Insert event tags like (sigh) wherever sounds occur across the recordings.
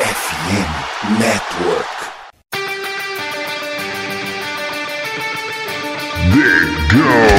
FM Network. They go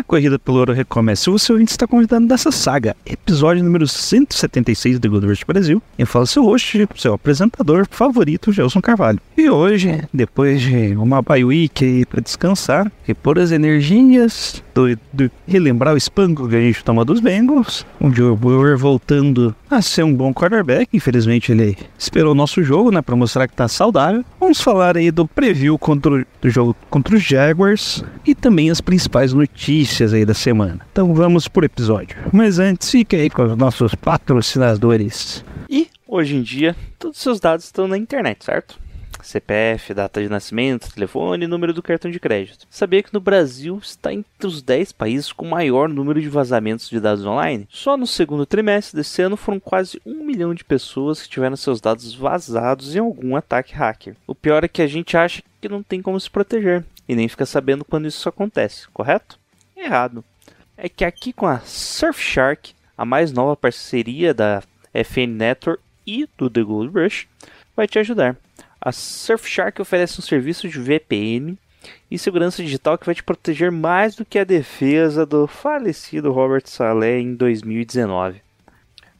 a corrida pelo ouro recomeça. O seu ouvinte está convidado dessa saga, episódio número 176 do Good Rush Brasil. Eu falo seu host, seu apresentador favorito, Gelson Carvalho. E hoje, depois de uma bye week para descansar, repor as energias, do, do- relembrar o espanco que a gente toma dos Bengals, o Joe Burrow voltando a ser um bom quarterback. Infelizmente, ele esperou o nosso jogo, né, para mostrar que tá saudável. Vamos falar aí do preview contra o, do jogo contra os Jaguars e também as principais notícias aí da semana. Então vamos por episódio. Mas antes, fique aí com os nossos patrocinadores. E, hoje em dia, todos os seus dados estão na internet, certo? CPF, data de nascimento, telefone e número do cartão de crédito. Sabia que no Brasil está entre os 10 países com maior número de vazamentos de dados online? Só no segundo trimestre desse ano foram quase um milhão de pessoas que tiveram seus dados vazados em algum ataque hacker. O pior é que a gente acha que não tem como se proteger e nem fica sabendo quando isso acontece, correto? Errado. É que aqui com a Surfshark, a mais nova parceria da FN Network e do The Gold Rush, vai te ajudar. A Surfshark oferece um serviço de VPN e segurança digital que vai te proteger mais do que a defesa do falecido Robert Saleh em 2019.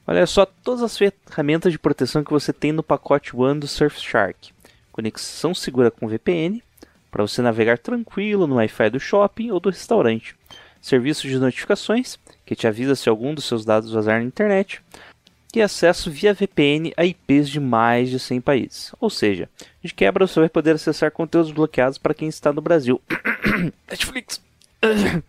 Olha só todas as ferramentas de proteção que você tem no pacote One do Surfshark. Conexão segura com VPN, para você navegar tranquilo no Wi-Fi do shopping ou do restaurante. Serviço de notificações, que te avisa se algum dos seus dados vazar na internet. E acesso via VPN a IPs de mais de 100 países. Ou seja, de quebra você vai poder acessar conteúdos bloqueados para quem está no Brasil. (coughs) Netflix. (coughs)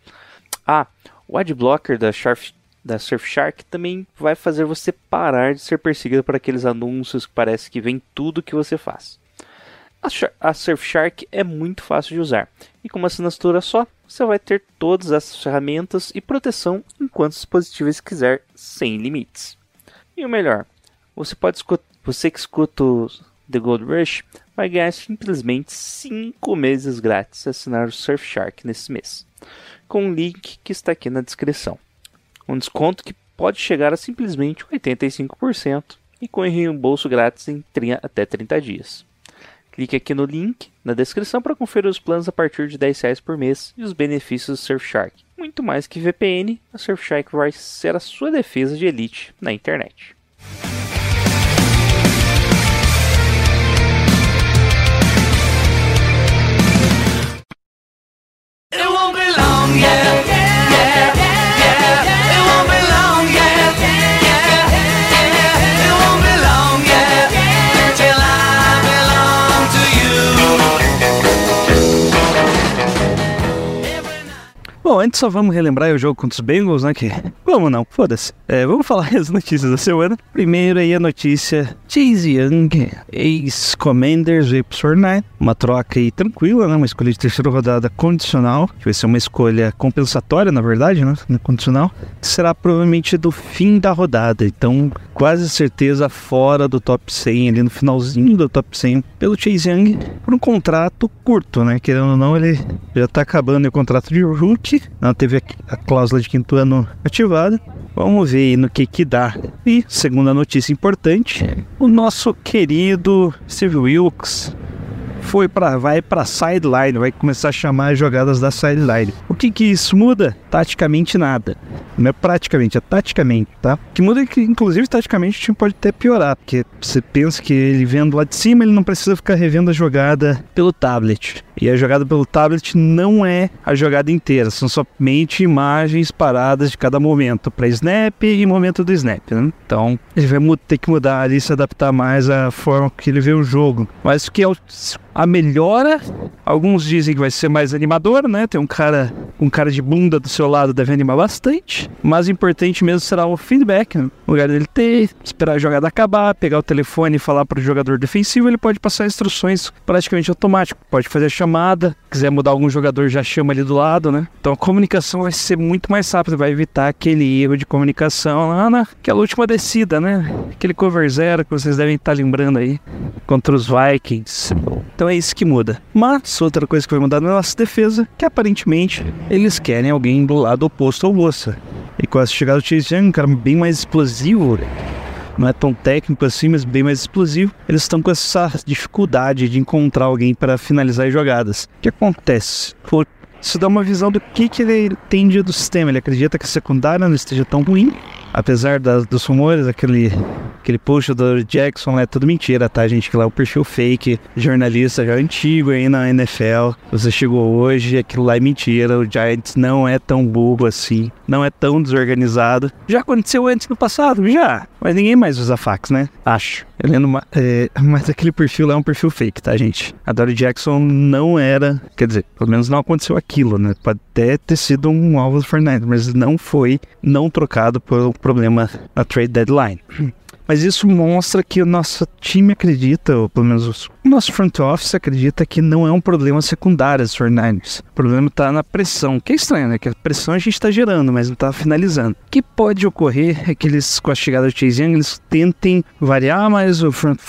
ah, o Adblocker da, Sharp, da Surfshark também vai fazer você parar de ser perseguido por aqueles anúncios que parece que vem tudo que você faz. A, a Surfshark é muito fácil de usar e com uma assinatura só você vai ter todas essas ferramentas e proteção em quantos dispositivos quiser sem limites. E o melhor, você pode escutar, você que escuta o The Gold Rush vai ganhar simplesmente 5 meses grátis se assinar o Surfshark nesse mês, com o link que está aqui na descrição. Um desconto que pode chegar a simplesmente 85% e com reembolso grátis em tri- até 30 dias. Clique aqui no link na descrição para conferir os planos a partir de 10 reais por mês e os benefícios do Surfshark. Muito mais que VPN, a Surfshark vai ser a sua defesa de elite na internet. It won't be long, yeah, yeah, yeah. Bom, antes só vamos relembrar o jogo contra os Bengals, né? Que (laughs) vamos não, foda-se. É, vamos falar as notícias da semana. Primeiro aí a notícia: Chase Young, ex-Commanders, veio pro Fortnite. Uma troca aí tranquila, né? Uma escolha de terceira rodada condicional, que vai ser uma escolha compensatória, na verdade, né? não Condicional, que será provavelmente do fim da rodada. Então, quase certeza fora do top 100, ali no finalzinho do top 100, pelo Chase Young, por um contrato curto, né? Querendo ou não, ele já tá acabando o contrato de não teve a, a cláusula de quinto ano ativada. Vamos ver aí no que que dá. E, segunda notícia importante, o nosso querido Steve Wilkes foi para vai para sideline, vai começar a chamar as jogadas da sideline. O que que isso muda? Taticamente nada. Não é praticamente, é taticamente, tá? O que muda é que, inclusive, taticamente o time pode até piorar, porque você pensa que ele vendo lá de cima, ele não precisa ficar revendo a jogada pelo tablet. E a jogada pelo tablet não é a jogada inteira, são somente imagens paradas de cada momento, para snap e momento do snap, né? Então, ele vai ter que mudar ali, se adaptar mais à forma que ele vê o jogo. Mas o que é o- a melhora, alguns dizem que vai ser mais animador, né? Tem um cara, um cara de bunda do seu lado deve animar bastante. Mas o importante mesmo será o feedback, né? No lugar dele ter, esperar a jogada acabar, pegar o telefone e falar para o jogador defensivo, ele pode passar instruções praticamente automático. Pode fazer a chamada, quiser mudar algum jogador, já chama ali do lado, né? Então a comunicação vai ser muito mais rápida, vai evitar aquele erro de comunicação lá naquela última descida, né? Aquele cover zero que vocês devem estar lembrando aí contra os Vikings. Então é isso que muda. Mas outra coisa que vai mudar na nossa defesa, que aparentemente eles querem alguém do lado oposto ao Bolsa. E com essa chegada do Chase Young, um cara bem mais explosivo, não é tão técnico assim, mas bem mais explosivo. Eles estão com essa dificuldade de encontrar alguém para finalizar as jogadas. O que acontece? Por isso dá uma visão do que, que ele entende do sistema. Ele acredita que a secundária não esteja tão ruim, apesar dos rumores, aquele, aquele post do Jackson é tudo mentira, tá, gente? Que lá é o perfil fake, jornalista já antigo aí na NFL. Você chegou hoje, aquilo lá é mentira. O Giants não é tão burro assim, não é tão desorganizado. Já aconteceu antes no passado? Já. Mas ninguém mais usa fax, né? Acho. Uma, é, (laughs) mas aquele perfil lá é um perfil fake, tá, gente? A Dory Jackson não era, quer dizer, pelo menos não aconteceu aquilo, né? Pode até ter sido um alvo do Fortnite, mas não foi não trocado por problema na trade deadline. Mas isso mostra que o nosso time acredita, ou pelo menos o nosso front office acredita que não é um problema secundário dos 49ers. O problema está na pressão, que é estranho, né? Que a pressão a gente está gerando, mas não está finalizando. O que pode ocorrer é que eles, com a chegada do Chase Young, eles tentem variar mais o front,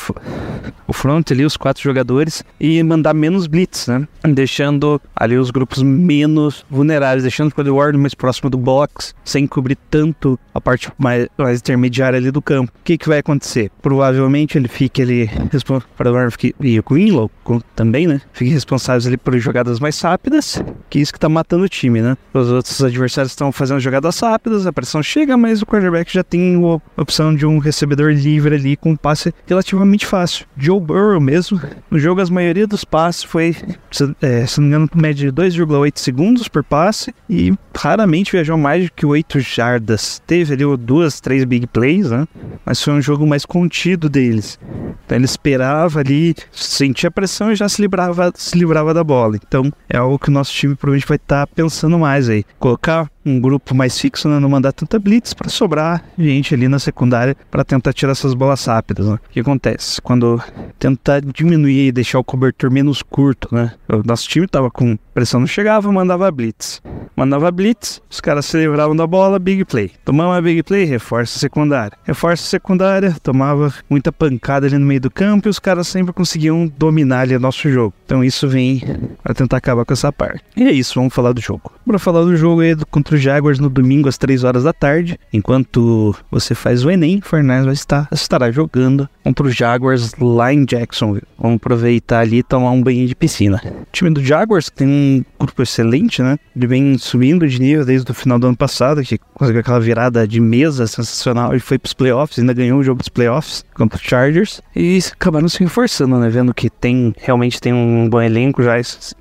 o front ali, os quatro jogadores, e mandar menos blitz, né? Deixando ali os grupos menos vulneráveis, deixando o Cody Ward mais próximo do box, sem cobrir tanto a parte mais, mais intermediária ali do campo. O que, que vai acontecer? Provavelmente ele fique ali responsável e o Greenlow também, né? Fiquem responsáveis ali por jogadas mais rápidas, que é isso que tá matando o time, né? Os outros adversários estão fazendo jogadas rápidas, a pressão chega, mas o quarterback já tem a opção de um recebedor livre ali com um passe relativamente fácil. Joe Burrow mesmo, no jogo as maioria dos passes foi, se, é, se não me engano, média de 2,8 segundos por passe e raramente viajou mais do que 8 jardas. Teve ali duas, três big plays, né? Mas foi um jogo mais contido deles. Então ele esperava ali, sentia pressão e já se livrava, se livrava da bola. Então é algo que o nosso time provavelmente vai estar tá pensando mais aí. Colocar um grupo mais fixo, né, não mandar tanta blitz para sobrar gente ali na secundária para tentar tirar essas bolas rápidas. Né? O que acontece? Quando tentar diminuir e deixar o cobertor menos curto, né? O nosso time tava com pressão não chegava, mandava blitz. Mandava blitz, os caras se livravam da bola, big play. Tomava big play, reforça a secundária. Reforça a secundária, tomava muita pancada ali no meio do campo e os caras sempre conseguiam dominar ali o nosso jogo. Então isso vem para tentar acabar com essa parte. E é isso, vamos falar do jogo. Para falar do jogo aí contra os Jaguars no domingo às 3 horas da tarde, enquanto você faz o Enem, o Fernandes vai estar estará jogando contra os Jaguars lá em Jacksonville. Vamos aproveitar ali e tomar um banho de piscina. O time do Jaguars tem um grupo excelente, né? Ele vem subindo de nível desde o final do ano passado, que conseguiu aquela virada de mesa sensacional. Ele foi para os playoffs, ainda ganhou o jogo dos playoffs contra os Chargers e acabaram se reforçando, né? Vendo que tem realmente tem um bom elenco já,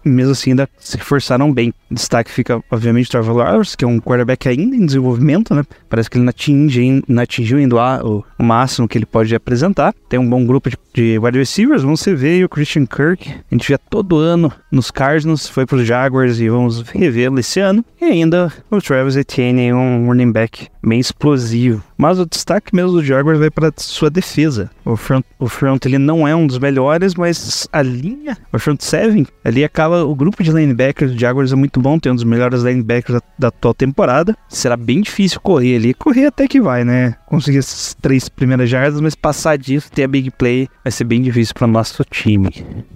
mesmo assim ainda se reforçaram bem. Destaque fica, obviamente, o Trevor Lawrence, que é um quarterback ainda em desenvolvimento, né? Parece que ele não, atinge, não atingiu ainda o, máximo que ele pode apresentar. Tem um bom grupo de, de wide receivers, vamos ver o Christian Kirk. A gente vê todo ano nos Cardinals, foi para os Jaguars e vamos revê-lo esse ano. E ainda o Travis Etienne, um running back bem explosivo. Mas o destaque mesmo do Jaguars vai para sua defesa. O front, o front ele não é um dos melhores, mas a linha, o front seven, ali acaba o grupo de linebackers do Jaguars é muito bom, tem um dos melhores linebackers da, da atual temporada. Será bem difícil correr ali, correr até que vai, né? Conseguir essas três primeiras jardas, mas passar disso, ter a big play, vai ser bem difícil para o nosso time.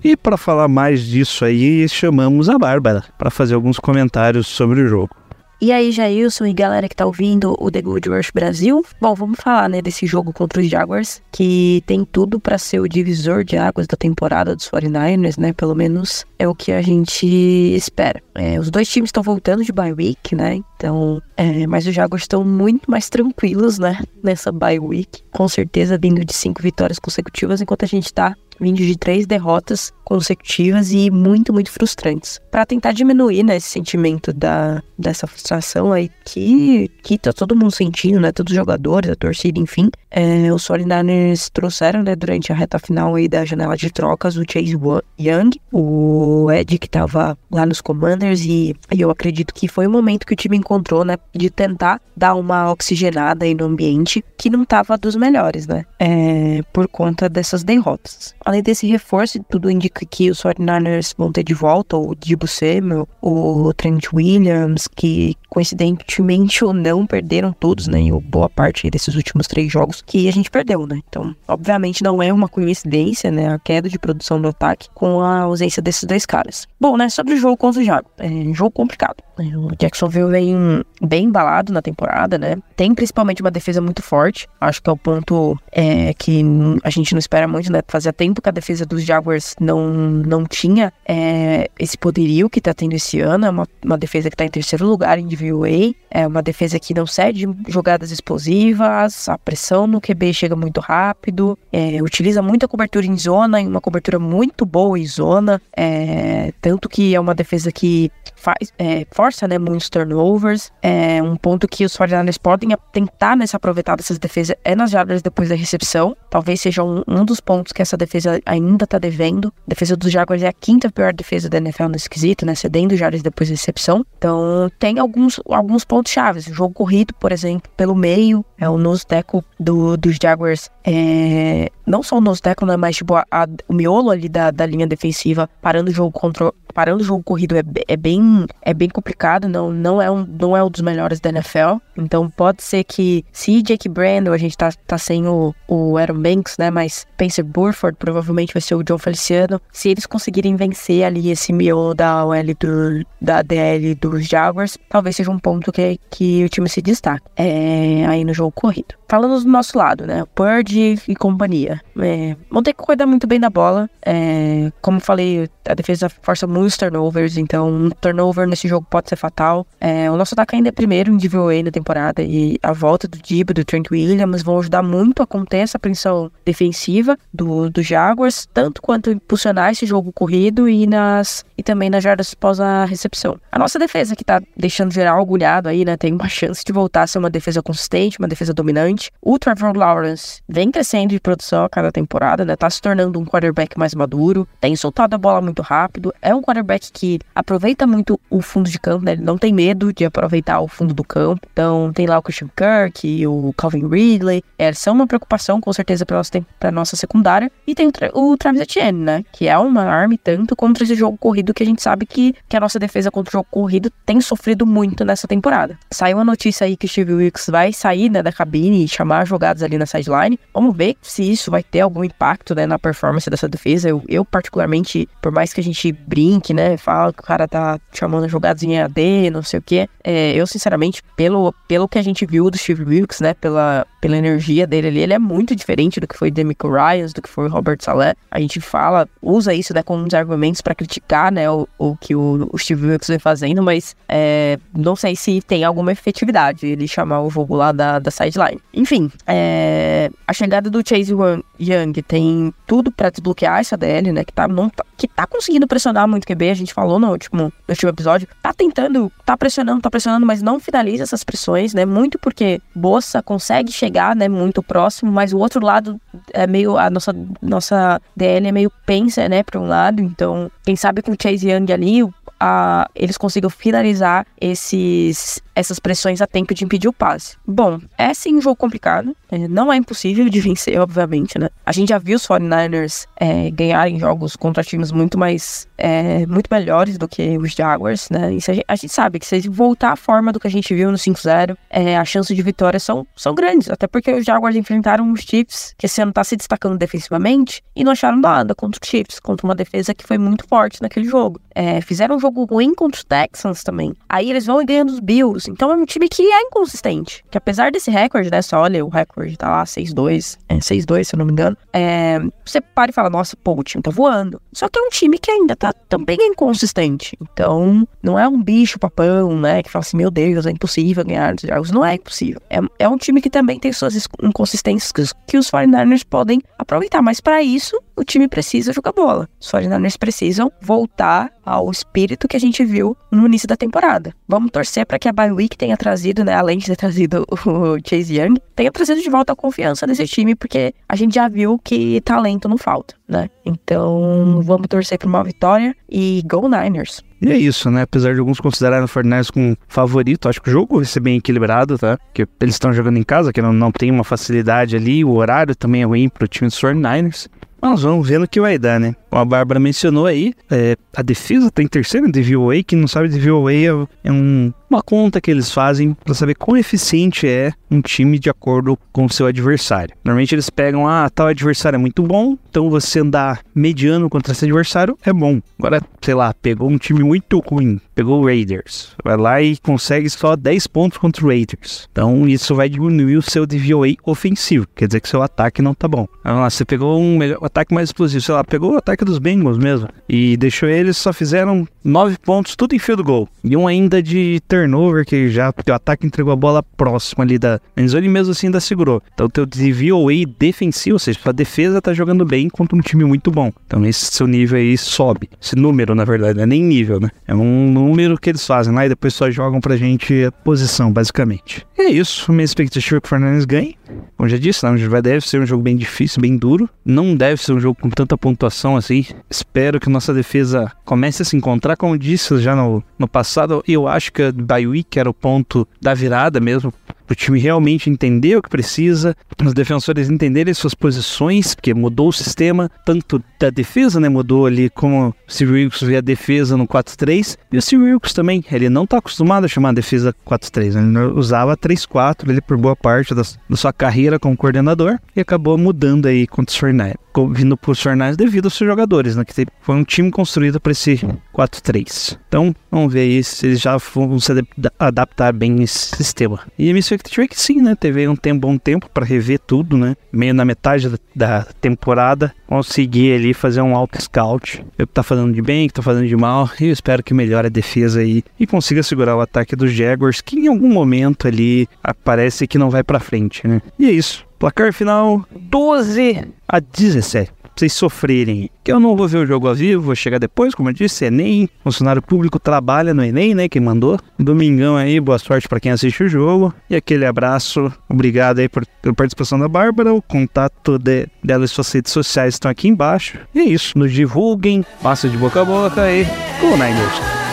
E para falar mais disso aí, chamamos a Bárbara para fazer alguns comentários sobre o jogo. E aí, Jailson e galera que tá ouvindo o The Good Rush Brasil. Bom, vamos falar, né, desse jogo contra os Jaguars, que tem tudo para ser o divisor de águas da temporada dos 49ers, né? Pelo menos é o que a gente espera. É, os dois times estão voltando de bye week, né? Então, é, mas os Jaguars estão muito mais tranquilos, né? Nessa bye week. Com certeza vindo de cinco vitórias consecutivas, enquanto a gente tá vindo de três derrotas consecutivas e muito, muito frustrantes. Para tentar diminuir né, esse sentimento da, dessa frustração aí que, que tá todo mundo sentindo, né? Todos os jogadores, a torcida, enfim. É, os 49ers trouxeram, né, durante a reta final aí da janela de trocas, o Chase Young, o Ed que tava lá nos Commanders e, e eu acredito que foi o momento que o time encontrou, né, de tentar dar uma oxigenada aí no ambiente que não tava dos melhores, né? É, por conta dessas derrotas. Além desse reforço, tudo indica que os 49ers vão ter de volta o Dibu Samuel, o Trent Williams, que coincidentemente ou não perderam todos, né? Ou boa parte desses últimos três jogos que a gente perdeu, né? Então, obviamente não é uma coincidência, né? A queda de produção do ataque com a ausência desses dois caras. Bom, né? Sobre o jogo contra o Jaguars. É um jogo complicado. né, O Jacksonville vem bem embalado na temporada, né? Tem principalmente uma defesa muito forte. Acho que é o ponto é, que a gente não espera muito, né? Fazia tempo que a defesa dos Jaguars não, não tinha é, esse poderio que tá tendo esse ano. É uma, uma defesa que tá em terceiro lugar em DVOA. É uma defesa que não cede jogadas explosivas. A pressão no QB chega muito rápido. é, utiliza muita cobertura em zona, uma cobertura muito boa em zona. é, tanto que é uma defesa que faz, é, força né, muitos turnovers. É um ponto que os 49ers podem tentar se aproveitar dessas defesas é nas jardas depois da recepção. Talvez seja um, um dos pontos que essa defesa ainda tá devendo. A defesa dos Jaguars é a quinta pior defesa da NFL no esquisito, né? Cedendo jardas depois da recepção. Então tem alguns, alguns pontos chaves. Jogo corrido, por exemplo, pelo meio, é o nose tackle do, dos Jaguars. É, não só o nose tackle, né, mas tipo, a- a- o miolo ali da, da linha defensiva parando o jogo contra parando o jogo corrido é, é bem é bem complicado, não não é um não é um dos melhores da NFL. Então pode ser que se Jake Brandon, a gente tá, tá sem o, o Aaron Banks, né, mas Spencer Burford provavelmente vai ser o John Feliciano. Se eles conseguirem vencer ali esse miolo da OL do da DL dos Jaguars, talvez seja um ponto que, que o time se destaque é, aí no jogo corrido. Falando do nosso lado, né? Purdy e companhia. É, vão ter que cuidar muito bem da bola. É, como falei, a defesa força muitos turnovers, então um turnover nesse jogo pode ser fatal. É, o nosso ataque ainda é primeiro em DVOA na temporada e a volta do Dibo, do Trent Williams vão ajudar muito a conter essa pressão defensiva do, do Jaguars, tanto quanto impulsionar esse jogo corrido e nas e também nas jardas após a recepção. A nossa defesa que tá deixando geral agulhado aí, né, tem uma (laughs) chance de voltar a ser uma defesa consistente, uma defesa dominante. O Trevor Lawrence vem crescendo de produção a cada temporada, né, tá se tornando um quarterback mais maduro, tem soltado a bola muito rápido, é um quarterback que aproveita muito o fundo de campo, né, ele não tem medo de aproveitar o fundo do campo. Então, tem lá o Christian Kirk, o Calvin Ridley, é, são uma preocupação com certeza para nossa, pra nossa secundária. E tem o, Tra- o Travis Etienne, né, que é uma arma tanto contra esse jogo corrido que a gente sabe que, que a nossa defesa contra o jogo corrido tem sofrido muito nessa temporada. Saiu uma notícia aí que o Steve Wilkes vai sair né, da cabine e chamar jogadas ali na sideline. Vamos ver se isso vai ter algum impacto né, na performance dessa defesa. Eu, eu, particularmente, por mais que a gente brinque, né, fala que o cara tá chamando jogadas em AD, não sei o que, eu, sinceramente, pelo, pelo que a gente viu do Steve Wilkes, né, pela, pela energia dele ali, ele é muito diferente do que foi Demico Ryans, do que foi Robert Saleh. A gente fala, usa isso, né, como uns argumentos para criticar, né, o, o que o, o Steve Wilkes vem fazendo, mas é, não sei se tem alguma efetividade ele chamar o jogo lá da, da sideline. Enfim, é, a chegada do Chase Young tem tudo para desbloquear essa DL, né, que tá, não, tá- que tá conseguindo pressionar muito o QB, a gente falou no último, no último episódio, tá tentando, tá pressionando, tá pressionando, mas não finaliza essas pressões, né, muito porque Bossa consegue chegar, né, muito próximo, mas o outro lado é meio, a nossa, nossa DL é meio pensa, né, pra um lado, então, quem sabe com o Chase Young ali, a- eles consigam finalizar esses, essas pressões a tempo de impedir o passe. Bom, é sim um jogo complicado. é, não é impossível de (laughs) vencer, obviamente, né? A gente já viu os 49ers é, ganharem jogos contra times muito mais. é, muito melhores do que os Jaguars, né? Isso a, gente, a gente sabe que se voltar à forma do que a gente viu no 5-0, é, as chances de vitória são, são grandes. Até porque os Jaguars enfrentaram os Chiefs, que esse ano tá se destacando defensivamente, e não acharam nada contra os Chiefs, contra uma defesa que foi muito forte naquele jogo. É, fizeram um jogo ruim contra os Texans também. Aí eles vão ganhando os Bills. Então é um time que é inconsistente. Que apesar desse recorde, né? Só olha, o recorde tá lá 6-2. É 6-2, se eu não me engano. É, você para e fala, nossa, pô, o time tá voando. Só que é um time que ainda tá também inconsistente. Então, não é um bicho papão, né? Que fala assim, meu Deus, é impossível ganhar dos jogos. Não é impossível. É, é um time que também tem suas is- inconsistências que os- que os 49ers podem aproveitar. Mas para isso, o time precisa jogar bola. Os 49ers precisam voltar ao espírito que a gente viu no início da temporada. Vamos torcer para que a bye week tenha trazido, né, além de ter trazido (laughs) o Chase Young, tenha trazido de volta a confiança nesse time, porque a gente já viu que talento não falta, né? Então, vamos torcer para uma vitória e go Niners. E é isso, né? Apesar de alguns considerarem o Fortnite como favorito, acho que o jogo vai ser bem equilibrado, tá? Porque eles estão jogando em casa, que não, não tem uma facilidade ali, o horário também é ruim pro time dos 49ers. Nós vamos vendo o que vai dar, né? Como a Bárbara mencionou aí, é, a defesa tá em terceiro em DVOA. Quem não sabe, DVOA é, é um, uma conta que eles fazem para saber quão eficiente é um time de acordo com o seu adversário. Normalmente eles pegam, ah, tal adversário é muito bom, então você andar mediano contra esse adversário é bom. Agora, sei lá, pegou um time muito ruim, pegou o Raiders, vai lá e consegue só 10 pontos contra o Raiders. Então isso vai diminuir o seu DVOA ofensivo, quer dizer que seu ataque não tá bom. Vamos lá, você pegou um melhor, um ataque mais explosivo, sei lá, pegou o ataque dos Bengals mesmo e deixou eles só fizeram 9 pontos, tudo em field goal. E um ainda de turnover, que já o ataque entregou a bola próxima ali da endzone e mesmo assim ainda segurou. Então teu DVOA defensivo, ou seja, sua defesa tá jogando bem contra um time muito bom. Então esse seu nível aí sobe. Esse número, na verdade, não é nem nível, né? É um número que eles fazem lá e depois só jogam pra gente a posição, basicamente. E é isso. Minha expectativa é que o Fernandes ganhe. Como já disse, não, vai deve ser um jogo bem difícil, bem duro. Não deve ser um jogo com tanta pontuação assim. Espero que nossa defesa comece a se encontrar, como disse já no, no passado. Eu acho que a week era o ponto da virada mesmo o time realmente entender o que precisa, os defensores entenderem suas posições, porque mudou o sistema, tanto da defesa, né, mudou ali como o Steve Wilkes vê a defesa no 4-3, e o Steve Wilkes também, ele não está acostumado a chamar a defesa 4-3, né, ele usava 3-4 ele por boa parte da, sua carreira como coordenador, e acabou mudando aí contra os Fortnite, vindo para os Fortnite devido aos seus jogadores, né, que foi um time construído para esse 4-3. Então, vamos ver aí se eles já vão se adaptar bem nesse sistema. E a minha expectativa é que sim, né? Teve um tempo, bom tempo para rever tudo, né? Meio na metade da, da, temporada, conseguir ali fazer um auto scout. Eu que tá fazendo de bem, que tá fazendo de mal. E eu espero que melhore a defesa aí e consiga segurar o ataque dos Jaguars, que em algum momento ali parece que não vai para frente, né? E é isso. Placar final 12 a 17 vocês sofrerem. Que eu não vou ver o jogo ao vivo, vou chegar depois, como eu disse, Enem, funcionário público trabalha no Enem, né, quem mandou. Domingão aí, boa sorte para quem assiste o jogo. E aquele abraço, obrigado aí por, pela participação da Bárbara, o contato de, dela e suas redes sociais estão aqui embaixo. E é isso, nos divulguem, passa de boca a boca e Go Niners!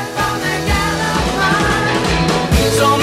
So